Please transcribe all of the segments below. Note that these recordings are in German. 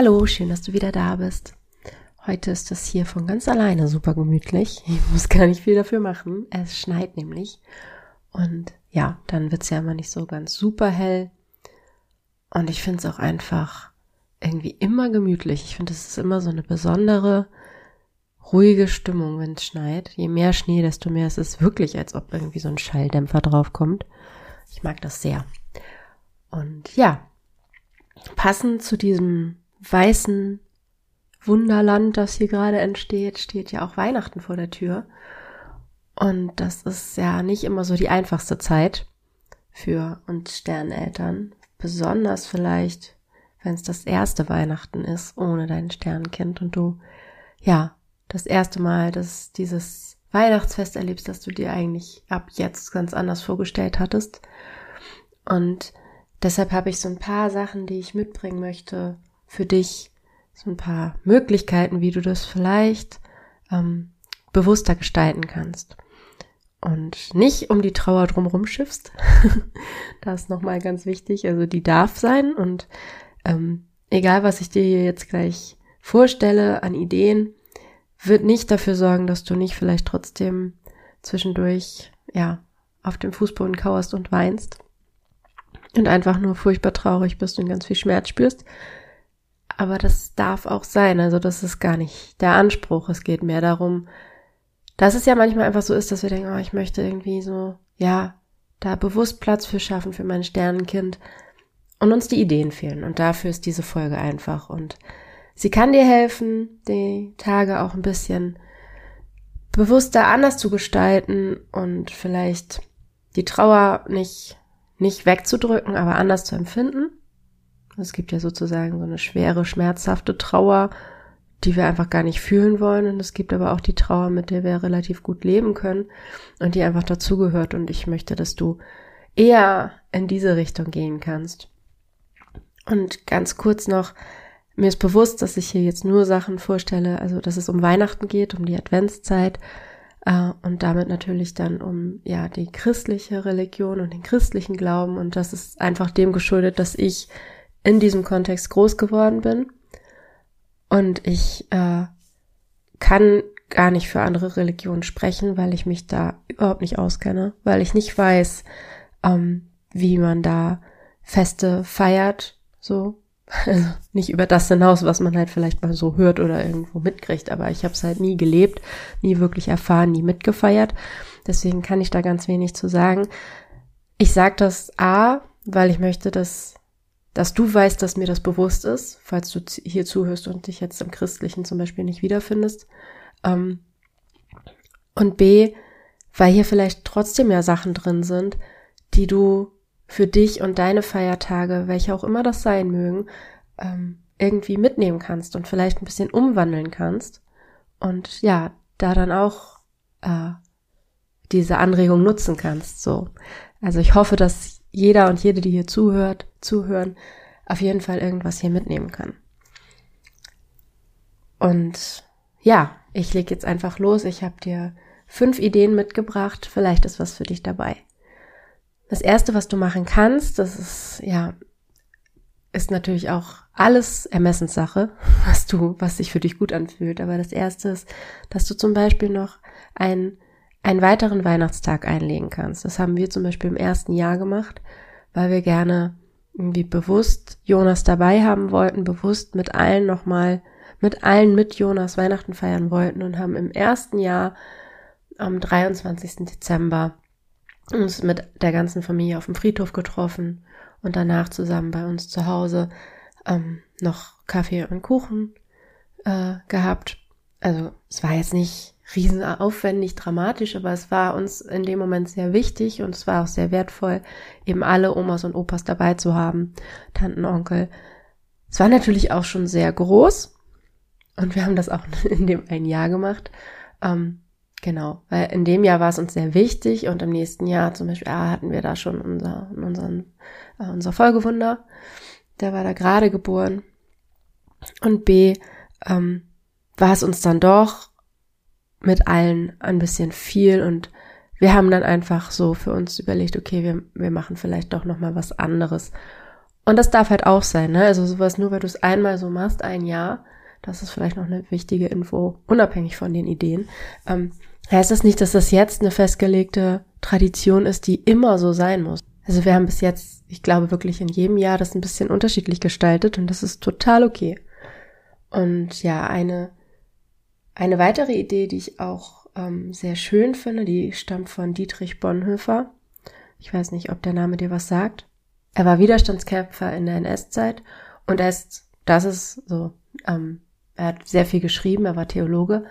Hallo, schön, dass du wieder da bist. Heute ist es hier von ganz alleine super gemütlich. Ich muss gar nicht viel dafür machen. Es schneit nämlich. Und ja, dann wird's ja immer nicht so ganz super hell. Und ich finde es auch einfach irgendwie immer gemütlich. Ich finde, es ist immer so eine besondere, ruhige Stimmung, wenn es schneit. Je mehr Schnee, desto mehr ist es wirklich, als ob irgendwie so ein Schalldämpfer draufkommt. Ich mag das sehr. Und ja, passend zu diesem weißen Wunderland, das hier gerade entsteht, steht ja auch Weihnachten vor der Tür. Und das ist ja nicht immer so die einfachste Zeit für uns Sterneltern. Besonders vielleicht, wenn es das erste Weihnachten ist, ohne dein Sternkind und du, ja, das erste Mal, dass dieses Weihnachtsfest erlebst, das du dir eigentlich ab jetzt ganz anders vorgestellt hattest. Und deshalb habe ich so ein paar Sachen, die ich mitbringen möchte, für dich so ein paar Möglichkeiten, wie du das vielleicht ähm, bewusster gestalten kannst. Und nicht um die Trauer drumherum schiffst. das ist nochmal ganz wichtig. Also die darf sein und ähm, egal was ich dir jetzt gleich vorstelle an Ideen, wird nicht dafür sorgen, dass du nicht vielleicht trotzdem zwischendurch, ja, auf dem Fußboden kauerst und weinst und einfach nur furchtbar traurig bist und ganz viel Schmerz spürst, aber das darf auch sein. Also das ist gar nicht der Anspruch. Es geht mehr darum, dass es ja manchmal einfach so ist, dass wir denken, oh, ich möchte irgendwie so, ja, da bewusst Platz für schaffen für mein Sternenkind und uns die Ideen fehlen. Und dafür ist diese Folge einfach. Und sie kann dir helfen, die Tage auch ein bisschen bewusster anders zu gestalten und vielleicht die Trauer nicht, nicht wegzudrücken, aber anders zu empfinden. Es gibt ja sozusagen so eine schwere, schmerzhafte Trauer, die wir einfach gar nicht fühlen wollen. Und es gibt aber auch die Trauer, mit der wir relativ gut leben können und die einfach dazugehört. Und ich möchte, dass du eher in diese Richtung gehen kannst. Und ganz kurz noch, mir ist bewusst, dass ich hier jetzt nur Sachen vorstelle, also dass es um Weihnachten geht, um die Adventszeit äh, und damit natürlich dann um ja die christliche Religion und den christlichen Glauben. Und das ist einfach dem geschuldet, dass ich in diesem Kontext groß geworden bin. Und ich äh, kann gar nicht für andere Religionen sprechen, weil ich mich da überhaupt nicht auskenne, weil ich nicht weiß, ähm, wie man da Feste feiert, so. Also nicht über das hinaus, was man halt vielleicht mal so hört oder irgendwo mitkriegt, aber ich habe es halt nie gelebt, nie wirklich erfahren, nie mitgefeiert. Deswegen kann ich da ganz wenig zu sagen. Ich sage das A, weil ich möchte, dass dass du weißt, dass mir das bewusst ist, falls du hier zuhörst und dich jetzt im Christlichen zum Beispiel nicht wiederfindest. Ähm, und B, weil hier vielleicht trotzdem ja Sachen drin sind, die du für dich und deine Feiertage, welche auch immer das sein mögen, ähm, irgendwie mitnehmen kannst und vielleicht ein bisschen umwandeln kannst. Und ja, da dann auch äh, diese Anregung nutzen kannst. So. Also ich hoffe, dass jeder und jede, die hier zuhört, zuhören, auf jeden Fall irgendwas hier mitnehmen kann. Und ja, ich leg jetzt einfach los. Ich habe dir fünf Ideen mitgebracht. Vielleicht ist was für dich dabei. Das erste, was du machen kannst, das ist ja, ist natürlich auch alles Ermessenssache, was du, was sich für dich gut anfühlt. Aber das erste ist, dass du zum Beispiel noch ein einen weiteren Weihnachtstag einlegen kannst. Das haben wir zum Beispiel im ersten Jahr gemacht, weil wir gerne irgendwie bewusst Jonas dabei haben wollten, bewusst mit allen nochmal, mit allen mit Jonas Weihnachten feiern wollten und haben im ersten Jahr am 23. Dezember uns mit der ganzen Familie auf dem Friedhof getroffen und danach zusammen bei uns zu Hause ähm, noch Kaffee und Kuchen äh, gehabt. Also es war jetzt nicht riesen aufwendig, dramatisch, aber es war uns in dem Moment sehr wichtig und es war auch sehr wertvoll, eben alle Omas und Opas dabei zu haben, Tanten, Onkel. Es war natürlich auch schon sehr groß und wir haben das auch in dem ein Jahr gemacht. Ähm, genau, weil in dem Jahr war es uns sehr wichtig und im nächsten Jahr zum Beispiel A, hatten wir da schon unser, unseren, äh, unser Folgewunder. Der war da gerade geboren. Und B, ähm, war es uns dann doch mit allen ein bisschen viel und wir haben dann einfach so für uns überlegt, okay, wir, wir machen vielleicht doch nochmal was anderes. Und das darf halt auch sein, ne? Also sowas nur, weil du es einmal so machst, ein Jahr, das ist vielleicht noch eine wichtige Info, unabhängig von den Ideen, ähm, heißt das nicht, dass das jetzt eine festgelegte Tradition ist, die immer so sein muss. Also wir haben bis jetzt, ich glaube wirklich in jedem Jahr das ein bisschen unterschiedlich gestaltet und das ist total okay. Und ja, eine eine weitere Idee, die ich auch ähm, sehr schön finde, die stammt von Dietrich Bonhoeffer. Ich weiß nicht, ob der Name dir was sagt. Er war Widerstandskämpfer in der NS-Zeit und er ist, das ist so, ähm, er hat sehr viel geschrieben, er war Theologe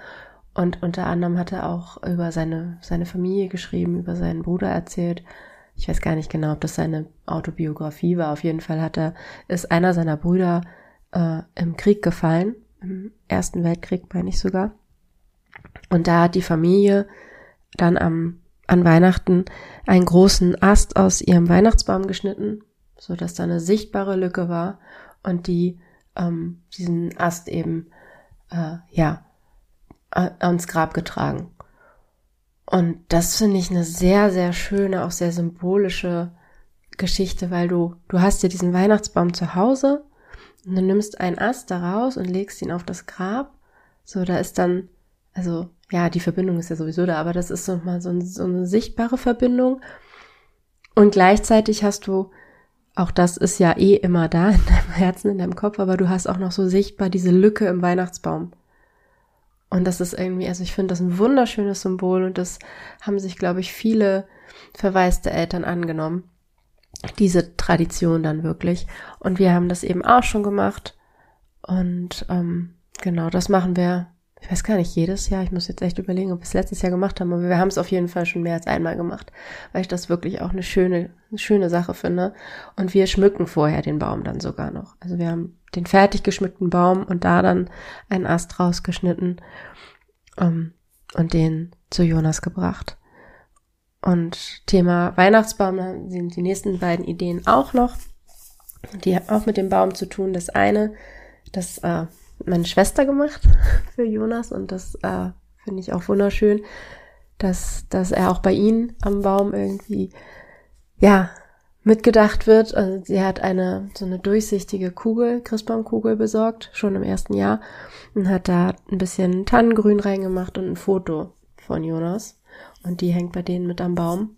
und unter anderem hat er auch über seine, seine Familie geschrieben, über seinen Bruder erzählt. Ich weiß gar nicht genau, ob das seine Autobiografie war. Auf jeden Fall hat er, ist einer seiner Brüder äh, im Krieg gefallen im Ersten Weltkrieg, meine ich sogar. Und da hat die Familie dann am, an Weihnachten einen großen Ast aus ihrem Weihnachtsbaum geschnitten, so dass da eine sichtbare Lücke war und die ähm, diesen Ast eben äh, ja ans Grab getragen. Und das finde ich eine sehr, sehr schöne, auch sehr symbolische Geschichte, weil du, du hast ja diesen Weihnachtsbaum zu Hause und du nimmst einen Ast daraus und legst ihn auf das Grab. So, da ist dann, also, ja, die Verbindung ist ja sowieso da, aber das ist so mal so, ein, so eine sichtbare Verbindung. Und gleichzeitig hast du, auch das ist ja eh immer da in deinem Herzen, in deinem Kopf, aber du hast auch noch so sichtbar diese Lücke im Weihnachtsbaum. Und das ist irgendwie, also ich finde das ein wunderschönes Symbol und das haben sich, glaube ich, viele verwaiste Eltern angenommen diese Tradition dann wirklich. Und wir haben das eben auch schon gemacht. Und ähm, genau, das machen wir, ich weiß gar nicht, jedes Jahr. Ich muss jetzt echt überlegen, ob wir es letztes Jahr gemacht haben, aber wir haben es auf jeden Fall schon mehr als einmal gemacht, weil ich das wirklich auch eine schöne, eine schöne Sache finde. Und wir schmücken vorher den Baum dann sogar noch. Also wir haben den fertig geschmückten Baum und da dann einen Ast rausgeschnitten ähm, und den zu Jonas gebracht. Und Thema Weihnachtsbaum sind die nächsten beiden Ideen auch noch. Die haben auch mit dem Baum zu tun. Das eine, das äh, meine Schwester gemacht für Jonas und das äh, finde ich auch wunderschön, dass, dass er auch bei ihnen am Baum irgendwie, ja, mitgedacht wird. Also sie hat eine, so eine durchsichtige Kugel, Christbaumkugel besorgt, schon im ersten Jahr und hat da ein bisschen Tannengrün reingemacht und ein Foto von Jonas. Und die hängt bei denen mit am Baum.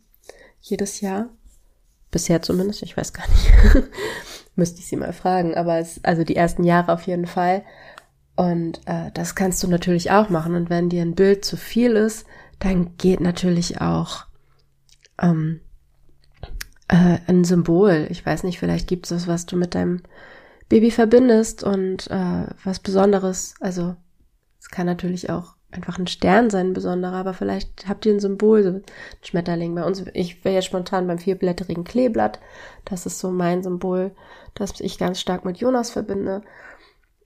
Jedes Jahr. Bisher zumindest, ich weiß gar nicht. Müsste ich sie mal fragen. Aber es, also die ersten Jahre auf jeden Fall. Und äh, das kannst du natürlich auch machen. Und wenn dir ein Bild zu viel ist, dann geht natürlich auch ähm, äh, ein Symbol. Ich weiß nicht, vielleicht gibt es was, was du mit deinem Baby verbindest und äh, was Besonderes. Also es kann natürlich auch einfach ein Stern sein, ein besonderer, aber vielleicht habt ihr ein Symbol, so ein Schmetterling. Bei uns, ich wäre jetzt spontan beim vierblätterigen Kleeblatt. Das ist so mein Symbol, das ich ganz stark mit Jonas verbinde.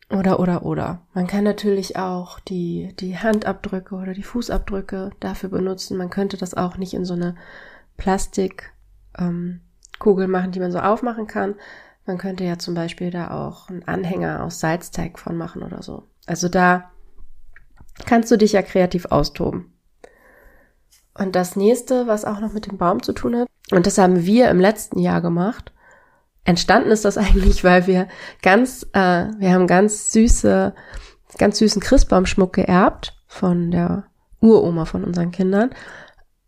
Oder, oder, oder. Man kann natürlich auch die, die Handabdrücke oder die Fußabdrücke dafür benutzen. Man könnte das auch nicht in so eine Plastikkugel ähm, machen, die man so aufmachen kann. Man könnte ja zum Beispiel da auch einen Anhänger aus Salzteig von machen oder so. Also da kannst du dich ja kreativ austoben. Und das nächste, was auch noch mit dem Baum zu tun hat, und das haben wir im letzten Jahr gemacht. Entstanden ist das eigentlich, weil wir ganz, äh, wir haben ganz süße, ganz süßen Christbaumschmuck geerbt von der Uroma von unseren Kindern.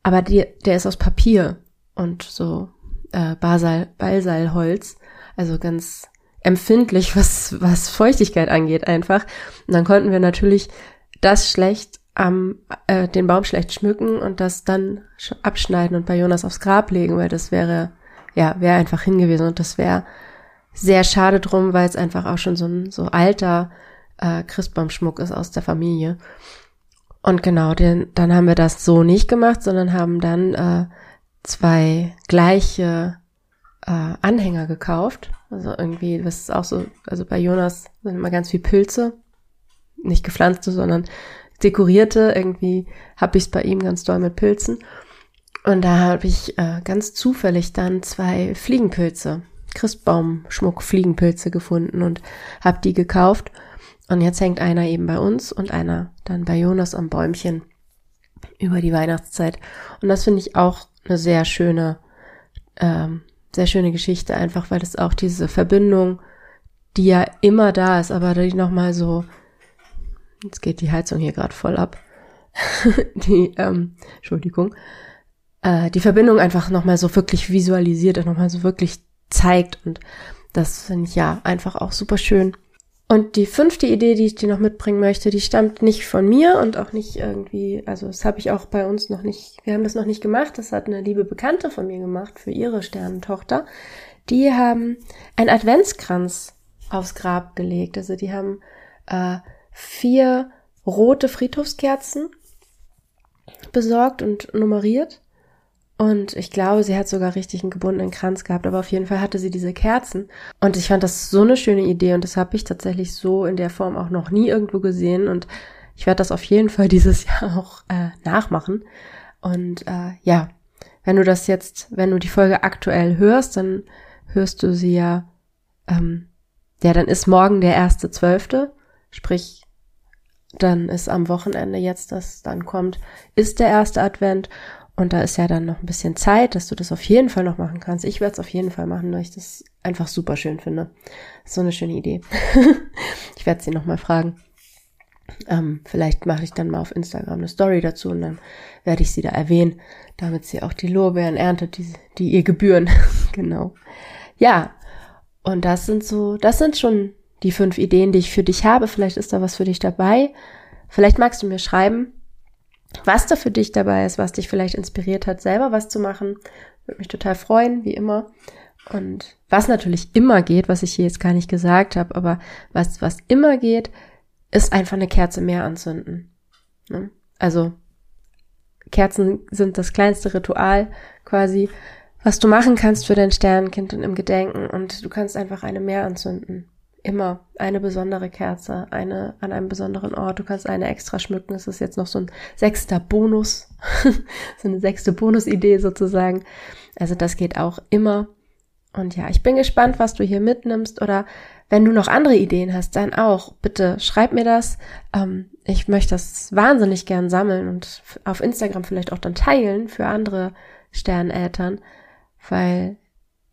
Aber die, der ist aus Papier und so äh, Basal, Balsalholz, also ganz empfindlich, was, was Feuchtigkeit angeht einfach. Und dann konnten wir natürlich das schlecht am äh, den Baum schlecht schmücken und das dann abschneiden und bei Jonas aufs Grab legen, weil das wäre ja wäre einfach hingewiesen und das wäre sehr schade drum, weil es einfach auch schon so ein so alter äh, Christbaumschmuck ist aus der Familie. Und genau, den, dann haben wir das so nicht gemacht, sondern haben dann äh, zwei gleiche äh, Anhänger gekauft. Also irgendwie, das ist auch so, also bei Jonas sind immer ganz viel Pilze, nicht gepflanzte, sondern dekorierte. Irgendwie habe ich es bei ihm ganz doll mit Pilzen. Und da habe ich äh, ganz zufällig dann zwei Fliegenpilze, Christbaumschmuck Fliegenpilze gefunden und habe die gekauft. Und jetzt hängt einer eben bei uns und einer dann bei Jonas am Bäumchen über die Weihnachtszeit. Und das finde ich auch eine sehr schöne, ähm, sehr schöne Geschichte, einfach weil es auch diese Verbindung, die ja immer da ist, aber die nochmal so, jetzt geht die Heizung hier gerade voll ab, die, ähm, Entschuldigung, äh, die Verbindung einfach nochmal so wirklich visualisiert und nochmal so wirklich zeigt und das finde ich ja einfach auch super schön. Und die fünfte Idee, die ich dir noch mitbringen möchte, die stammt nicht von mir und auch nicht irgendwie, also das habe ich auch bei uns noch nicht, wir haben das noch nicht gemacht, das hat eine liebe Bekannte von mir gemacht für ihre Sternentochter. Die haben einen Adventskranz aufs Grab gelegt. Also die haben äh, vier rote Friedhofskerzen besorgt und nummeriert und ich glaube, sie hat sogar richtig einen gebundenen Kranz gehabt, aber auf jeden Fall hatte sie diese Kerzen. Und ich fand das so eine schöne Idee und das habe ich tatsächlich so in der Form auch noch nie irgendwo gesehen. Und ich werde das auf jeden Fall dieses Jahr auch äh, nachmachen. Und äh, ja, wenn du das jetzt, wenn du die Folge aktuell hörst, dann hörst du sie ja, ähm, ja, dann ist morgen der erste Zwölfte, sprich, dann ist am Wochenende jetzt, das dann kommt, ist der erste Advent. Und da ist ja dann noch ein bisschen Zeit, dass du das auf jeden Fall noch machen kannst. Ich werde es auf jeden Fall machen, weil ich das einfach super schön finde. So eine schöne Idee. ich werde sie nochmal fragen. Ähm, vielleicht mache ich dann mal auf Instagram eine Story dazu und dann werde ich sie da erwähnen, damit sie auch die Lorbeeren erntet, die, die ihr gebühren. genau. Ja, und das sind so, das sind schon die fünf Ideen, die ich für dich habe. Vielleicht ist da was für dich dabei. Vielleicht magst du mir schreiben, was da für dich dabei ist, was dich vielleicht inspiriert hat, selber was zu machen. Würde mich total freuen, wie immer. Und was natürlich immer geht, was ich hier jetzt gar nicht gesagt habe, aber was, was immer geht, ist einfach eine Kerze mehr anzünden. Ne? Also Kerzen sind das kleinste Ritual quasi, was du machen kannst für dein Sternenkind und im Gedenken. Und du kannst einfach eine mehr anzünden immer eine besondere Kerze, eine an einem besonderen Ort. Du kannst eine extra schmücken. Das ist jetzt noch so ein sechster Bonus, so eine sechste Bonusidee sozusagen. Also das geht auch immer. Und ja, ich bin gespannt, was du hier mitnimmst oder wenn du noch andere Ideen hast, dann auch. Bitte schreib mir das. Ähm, ich möchte das wahnsinnig gern sammeln und auf Instagram vielleicht auch dann teilen für andere Sterneltern, weil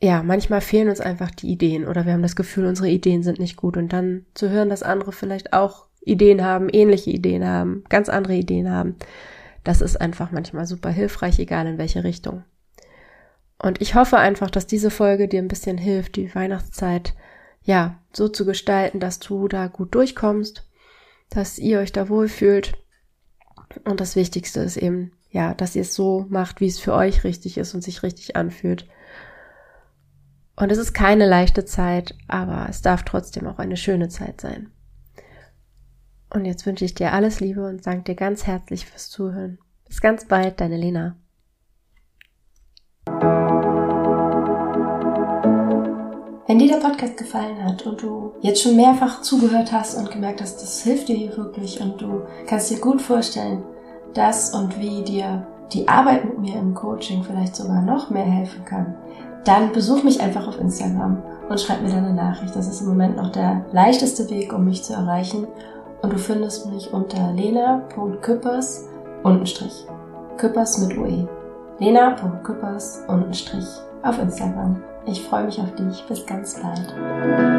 ja, manchmal fehlen uns einfach die Ideen oder wir haben das Gefühl, unsere Ideen sind nicht gut und dann zu hören, dass andere vielleicht auch Ideen haben, ähnliche Ideen haben, ganz andere Ideen haben, das ist einfach manchmal super hilfreich, egal in welche Richtung. Und ich hoffe einfach, dass diese Folge dir ein bisschen hilft, die Weihnachtszeit ja so zu gestalten, dass du da gut durchkommst, dass ihr euch da wohlfühlt. Und das Wichtigste ist eben, ja, dass ihr es so macht, wie es für euch richtig ist und sich richtig anfühlt. Und es ist keine leichte Zeit, aber es darf trotzdem auch eine schöne Zeit sein. Und jetzt wünsche ich dir alles Liebe und danke dir ganz herzlich fürs Zuhören. Bis ganz bald, deine Lena. Wenn dir der Podcast gefallen hat und du jetzt schon mehrfach zugehört hast und gemerkt hast, das hilft dir hier wirklich und du kannst dir gut vorstellen, dass und wie dir die Arbeit mit mir im Coaching vielleicht sogar noch mehr helfen kann, dann besuch mich einfach auf Instagram und schreib mir dann eine Nachricht. Das ist im Moment noch der leichteste Weg, um mich zu erreichen. Und du findest mich unter lena.küppers untenstrich. Küppers mit UE. lena.küppers untenstrich auf Instagram. Ich freue mich auf dich. Bis ganz bald.